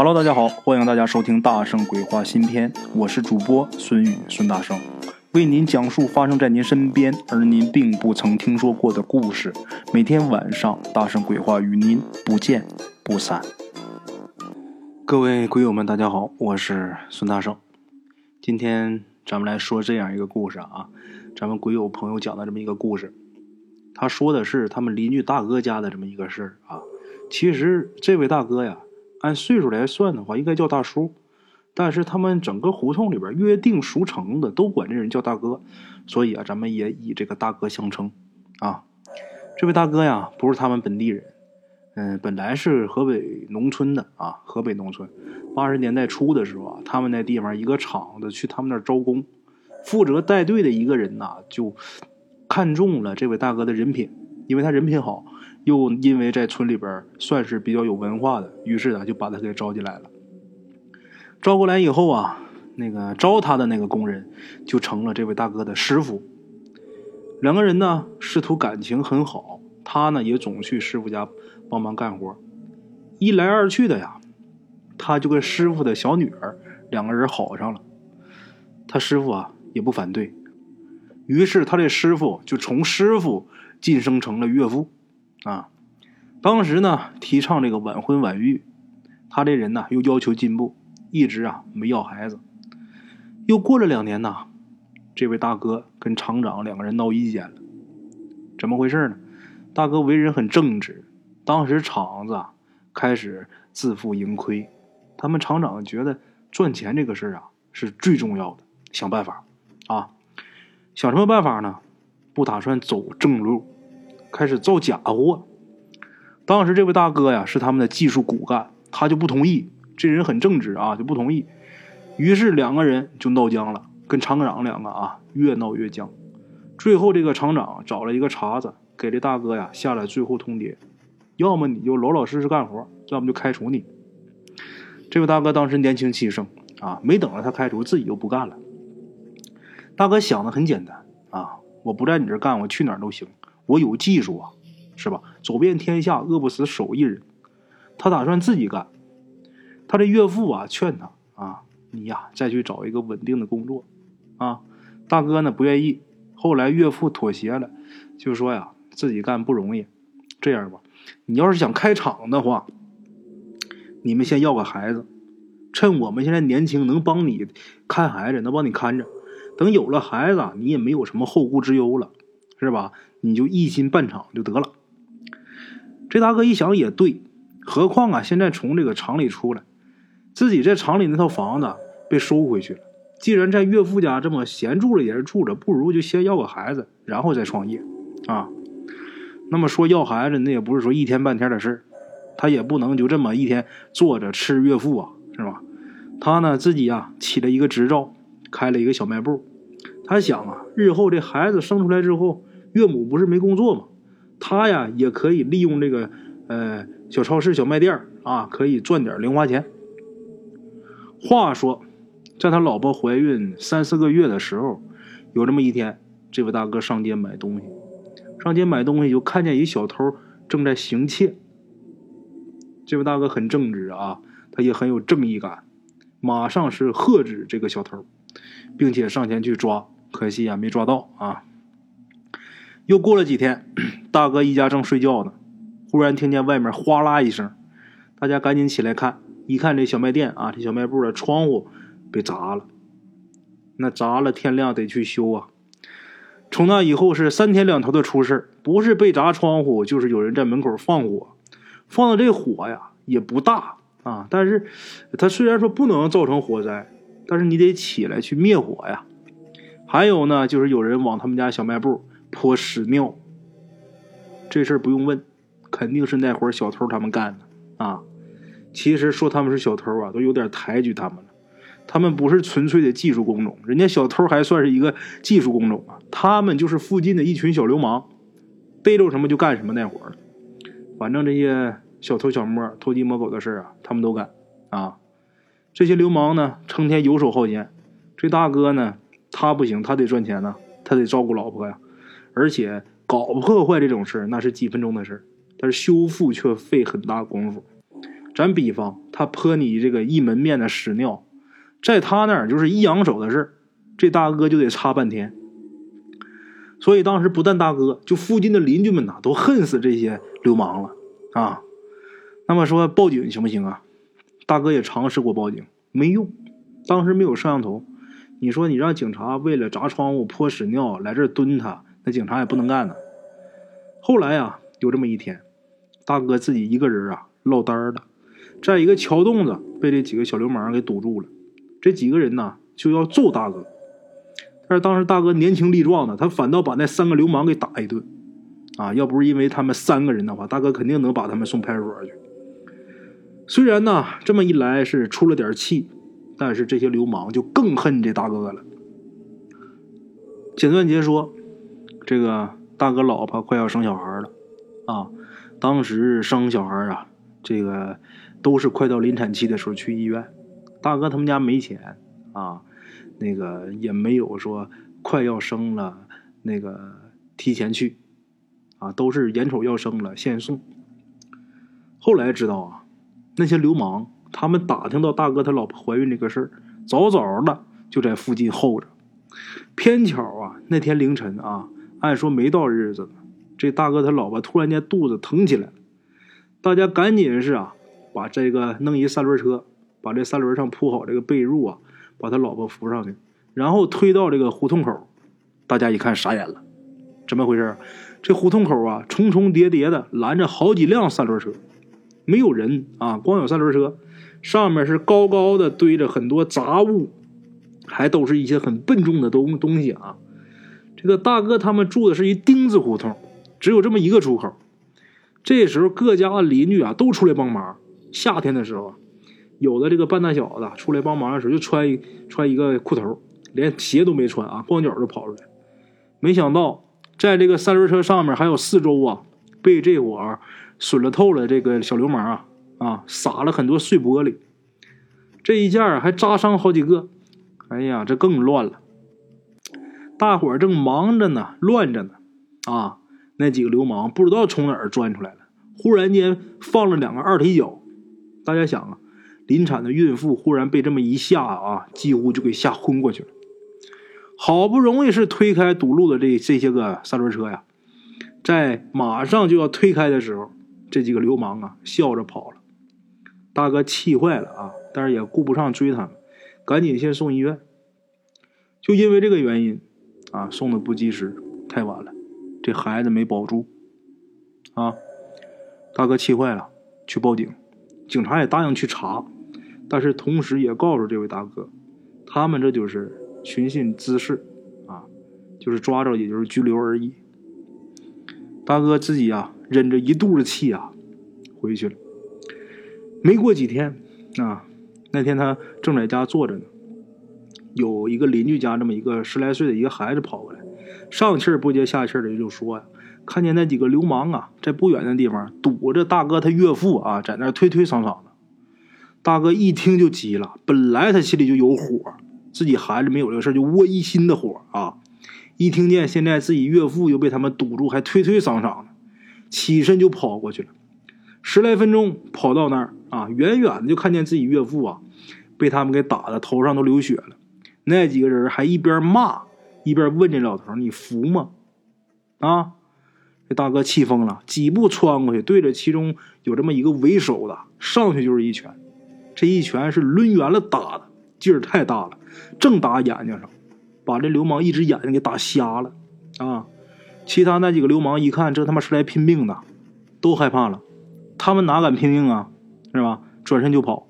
Hello，大家好，欢迎大家收听《大圣鬼话》新篇，我是主播孙宇孙大圣，为您讲述发生在您身边而您并不曾听说过的故事。每天晚上，《大圣鬼话》与您不见不散。各位鬼友们，大家好，我是孙大圣。今天咱们来说这样一个故事啊，咱们鬼友朋友讲的这么一个故事，他说的是他们邻居大哥家的这么一个事儿啊。其实这位大哥呀。按岁数来算的话，应该叫大叔，但是他们整个胡同里边约定俗成的都管这人叫大哥，所以啊，咱们也以这个大哥相称。啊，这位大哥呀，不是他们本地人，嗯，本来是河北农村的啊，河北农村。八十年代初的时候啊，他们那地方一个厂子去他们那儿招工，负责带队的一个人呐，就看中了这位大哥的人品，因为他人品好。又因为在村里边算是比较有文化的，于是呢就把他给招进来了。招过来以后啊，那个招他的那个工人就成了这位大哥的师傅。两个人呢师徒感情很好，他呢也总去师傅家帮忙干活。一来二去的呀，他就跟师傅的小女儿两个人好上了。他师傅啊也不反对，于是他这师傅就从师傅晋升成了岳父。啊，当时呢提倡这个晚婚晚育，他这人呢又要求进步，一直啊没要孩子。又过了两年呢，这位大哥跟厂长两个人闹意见了，怎么回事呢？大哥为人很正直，当时厂子啊开始自负盈亏，他们厂长觉得赚钱这个事儿啊是最重要的，想办法啊，想什么办法呢？不打算走正路。开始造假货，当时这位大哥呀是他们的技术骨干，他就不同意。这人很正直啊，就不同意。于是两个人就闹僵了，跟厂长两个啊越闹越僵。最后这个厂长找了一个茬子，给这大哥呀下了最后通牒：要么你就老老实实干活，要么就开除你。这位大哥当时年轻气盛啊，没等着他开除，自己就不干了。大哥想的很简单啊，我不在你这干，我去哪儿都行。我有技术啊，是吧？走遍天下，饿不死手艺人。他打算自己干。他这岳父啊，劝他啊，你呀，再去找一个稳定的工作啊。大哥呢，不愿意。后来岳父妥协了，就说呀，自己干不容易。这样吧，你要是想开厂的话，你们先要个孩子，趁我们现在年轻，能帮你看孩子，能帮你看着。等有了孩子，你也没有什么后顾之忧了，是吧？你就一心办厂就得了。这大哥一想也对，何况啊，现在从这个厂里出来，自己在厂里那套房子被收回去了。既然在岳父家这么闲住了也是住着，不如就先要个孩子，然后再创业啊。那么说要孩子，那也不是说一天半天的事，他也不能就这么一天坐着吃岳父啊，是吧？他呢自己啊起了一个执照，开了一个小卖部。他想啊，日后这孩子生出来之后。岳母不是没工作吗？他呀也可以利用这个呃小超市、小卖店啊，可以赚点零花钱。话说，在他老婆怀孕三四个月的时候，有这么一天，这位大哥上街买东西，上街买东西就看见一小偷正在行窃。这位大哥很正直啊，他也很有正义感，马上是喝止这个小偷，并且上前去抓，可惜啊没抓到啊。又过了几天，大哥一家正睡觉呢，忽然听见外面哗啦一声，大家赶紧起来看，一看这小卖店啊，这小卖部的窗户被砸了。那砸了，天亮得去修啊。从那以后是三天两头的出事不是被砸窗户，就是有人在门口放火。放的这火呀也不大啊，但是它虽然说不能造成火灾，但是你得起来去灭火呀。还有呢，就是有人往他们家小卖部。泼屎尿，这事儿不用问，肯定是那伙小偷他们干的啊！其实说他们是小偷啊，都有点抬举他们了。他们不是纯粹的技术工种，人家小偷还算是一个技术工种啊。他们就是附近的一群小流氓，逮着什么就干什么那伙儿。反正这些小偷小摸、偷鸡摸狗的事啊，他们都干啊。这些流氓呢，成天游手好闲。这大哥呢，他不行，他得赚钱呢，他得照顾老婆呀。而且搞破坏这种事，那是几分钟的事，但是修复却费很大功夫。咱比方他泼你这个一门面的屎尿，在他那儿就是一扬手的事，这大哥就得擦半天。所以当时不但大哥，就附近的邻居们呐，都恨死这些流氓了啊。那么说报警行不行啊？大哥也尝试过报警，没用，当时没有摄像头。你说你让警察为了砸窗户、泼屎尿来这儿蹲他，那警察也不能干呢。后来呀，有这么一天，大哥自己一个人啊落单了，在一个桥洞子被这几个小流氓给堵住了。这几个人呢就要揍大哥。但是当时大哥年轻力壮的，他反倒把那三个流氓给打一顿，啊，要不是因为他们三个人的话，大哥肯定能把他们送派出所去。虽然呢，这么一来是出了点气，但是这些流氓就更恨这大哥了。简短杰说，这个大哥老婆快要生小孩了，啊，当时生小孩啊，这个都是快到临产期的时候去医院，大哥他们家没钱啊。那个也没有说快要生了，那个提前去，啊，都是眼瞅要生了现送。后来知道啊，那些流氓他们打听到大哥他老婆怀孕这个事儿，早早的就在附近候着。偏巧啊，那天凌晨啊，按说没到日子呢，这大哥他老婆突然间肚子疼起来了，大家赶紧是啊，把这个弄一三轮车，把这三轮上铺好这个被褥啊。把他老婆扶上去，然后推到这个胡同口，大家一看傻眼了，怎么回事？这胡同口啊，重重叠叠的拦着好几辆三轮车，没有人啊，光有三轮车，上面是高高的堆着很多杂物，还都是一些很笨重的东东西啊。这个大哥他们住的是一丁字胡同，只有这么一个出口。这时候各家邻居啊都出来帮忙，夏天的时候。有的这个半大小子出来帮忙的时候，就穿一穿一个裤头，连鞋都没穿啊，光脚就跑出来。没想到在这个三轮车上面还有四周啊，被这伙损了透了这个小流氓啊啊，撒了很多碎玻璃。这一下还扎伤好几个。哎呀，这更乱了。大伙正忙着呢，乱着呢啊！那几个流氓不知道从哪儿钻出来了，忽然间放了两个二踢脚。大家想啊。临产的孕妇忽然被这么一吓啊，几乎就给吓昏过去了。好不容易是推开堵路的这这些个三轮车呀，在马上就要推开的时候，这几个流氓啊笑着跑了。大哥气坏了啊，但是也顾不上追他们，赶紧先送医院。就因为这个原因啊，送的不及时，太晚了，这孩子没保住啊。大哥气坏了，去报警，警察也答应去查。但是同时也告诉这位大哥，他们这就是寻衅滋事，啊，就是抓着也就是拘留而已。大哥自己啊忍着一肚子气啊回去了。没过几天啊，那天他正在家坐着呢，有一个邻居家这么一个十来岁的一个孩子跑过来，上气不接下气的就说呀，看见那几个流氓啊在不远的地方堵着大哥他岳父啊，在那推推搡搡的。大哥一听就急了，本来他心里就有火，自己孩子没有这个事就窝一心的火啊！一听见现在自己岳父又被他们堵住，还推推搡搡的，起身就跑过去了。十来分钟跑到那儿啊，远远的就看见自己岳父啊，被他们给打的头上都流血了。那几个人还一边骂一边问这老头：“你服吗？”啊！这大哥气疯了，几步窜过去，对着其中有这么一个为首的上去就是一拳。这一拳是抡圆了打的，劲儿太大了，正打眼睛上，把这流氓一只眼睛给打瞎了啊！其他那几个流氓一看，这他妈是来拼命的，都害怕了。他们哪敢拼命啊？是吧？转身就跑。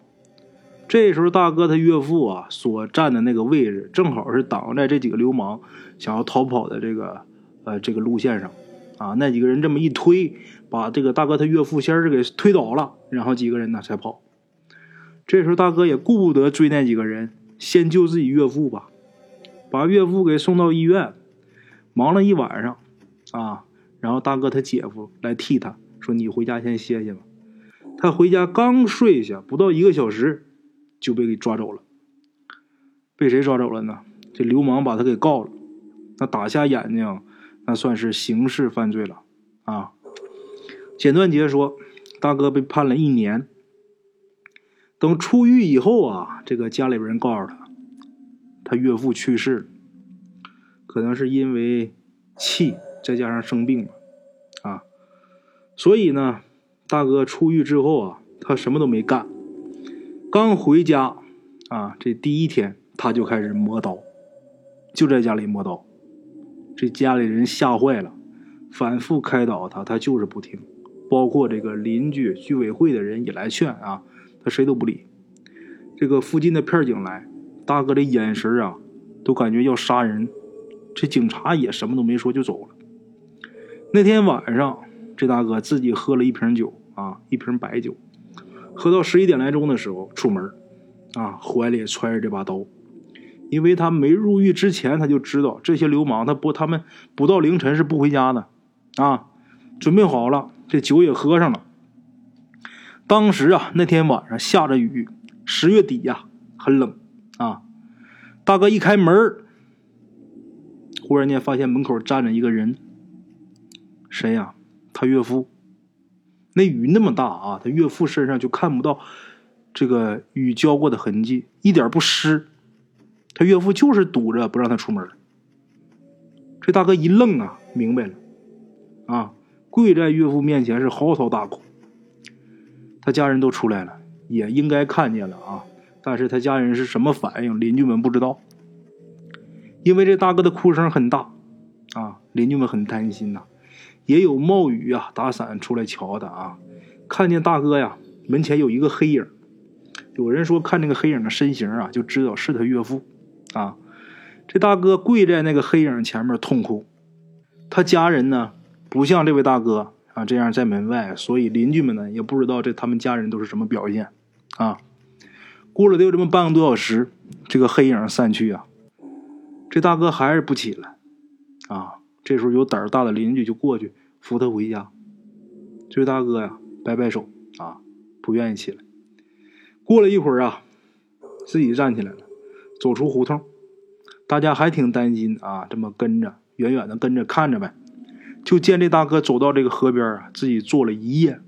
这时候，大哥他岳父啊所站的那个位置，正好是挡在这几个流氓想要逃跑的这个呃这个路线上啊。那几个人这么一推，把这个大哥他岳父先是给推倒了，然后几个人呢才跑。这时候大哥也顾不得追那几个人，先救自己岳父吧，把岳父给送到医院，忙了一晚上，啊，然后大哥他姐夫来替他说：“你回家先歇歇吧。”他回家刚睡下不到一个小时，就被给抓走了。被谁抓走了呢？这流氓把他给告了，那打瞎眼睛，那算是刑事犯罪了啊。简短杰说，大哥被判了一年。等出狱以后啊，这个家里边人告诉他，他岳父去世，可能是因为气再加上生病了啊，所以呢，大哥出狱之后啊，他什么都没干，刚回家啊，这第一天他就开始磨刀，就在家里磨刀，这家里人吓坏了，反复开导他，他就是不听，包括这个邻居、居委会的人也来劝啊。他谁都不理，这个附近的片警来，大哥的眼神啊，都感觉要杀人。这警察也什么都没说就走了。那天晚上，这大哥自己喝了一瓶酒啊，一瓶白酒，喝到十一点来钟的时候出门，啊，怀里揣着这把刀，因为他没入狱之前他就知道这些流氓他不他们不到凌晨是不回家的，啊，准备好了，这酒也喝上了。当时啊，那天晚上下着雨，十月底呀，很冷啊。大哥一开门，忽然间发现门口站着一个人。谁呀？他岳父。那雨那么大啊，他岳父身上就看不到这个雨浇过的痕迹，一点不湿。他岳父就是堵着不让他出门。这大哥一愣啊，明白了，啊，跪在岳父面前是嚎啕大哭。他家人都出来了，也应该看见了啊。但是他家人是什么反应，邻居们不知道。因为这大哥的哭声很大，啊，邻居们很担心呐。也有冒雨啊，打伞出来瞧的啊，看见大哥呀，门前有一个黑影。有人说看那个黑影的身形啊，就知道是他岳父啊。这大哥跪在那个黑影前面痛哭。他家人呢，不像这位大哥。啊，这样在门外，所以邻居们呢也不知道这他们家人都是什么表现，啊，过了得有这么半个多小时，这个黑影散去啊，这大哥还是不起来，啊，这时候有胆儿大的邻居就过去扶他回家，这位大哥呀摆摆手啊，不愿意起来。过了一会儿啊，自己站起来了，走出胡同，大家还挺担心啊，这么跟着远远的跟着看着呗。就见这大哥走到这个河边啊，自己坐了一夜，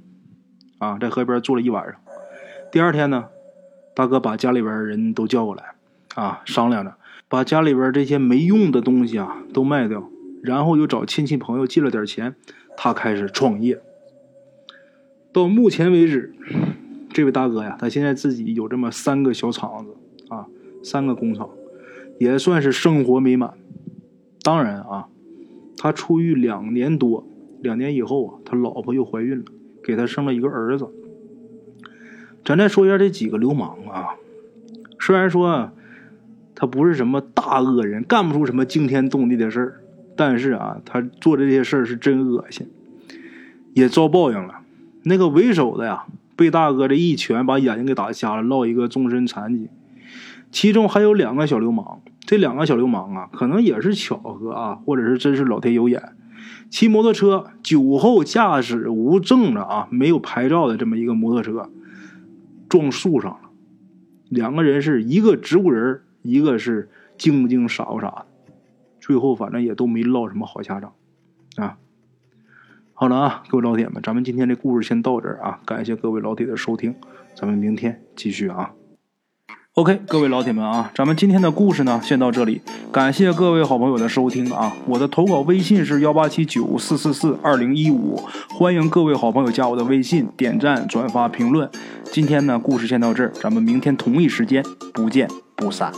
啊，在河边坐了一晚上。第二天呢，大哥把家里边人都叫过来，啊，商量着把家里边这些没用的东西啊都卖掉，然后又找亲戚朋友借了点钱，他开始创业。到目前为止，这位大哥呀，他现在自己有这么三个小厂子啊，三个工厂，也算是生活美满。当然啊。他出狱两年多，两年以后啊，他老婆又怀孕了，给他生了一个儿子。咱再说一下这几个流氓啊，虽然说他不是什么大恶人，干不出什么惊天动地的事儿，但是啊，他做的这些事儿是真恶心，也遭报应了。那个为首的呀，被大哥这一拳把眼睛给打瞎了，落一个终身残疾。其中还有两个小流氓。这两个小流氓啊，可能也是巧合啊，或者是真是老天有眼，骑摩托车酒后驾驶无证的啊，没有牌照的这么一个摩托车撞树上了。两个人是一个植物人，一个是精不精傻不傻的，最后反正也都没落什么好下场啊。好了啊，各位老铁们，咱们今天这故事先到这儿啊，感谢各位老铁的收听，咱们明天继续啊。OK，各位老铁们啊，咱们今天的故事呢，先到这里。感谢各位好朋友的收听啊！我的投稿微信是幺八七九四四四二零一五，欢迎各位好朋友加我的微信，点赞、转发、评论。今天呢，故事先到这儿，咱们明天同一时间不见不散。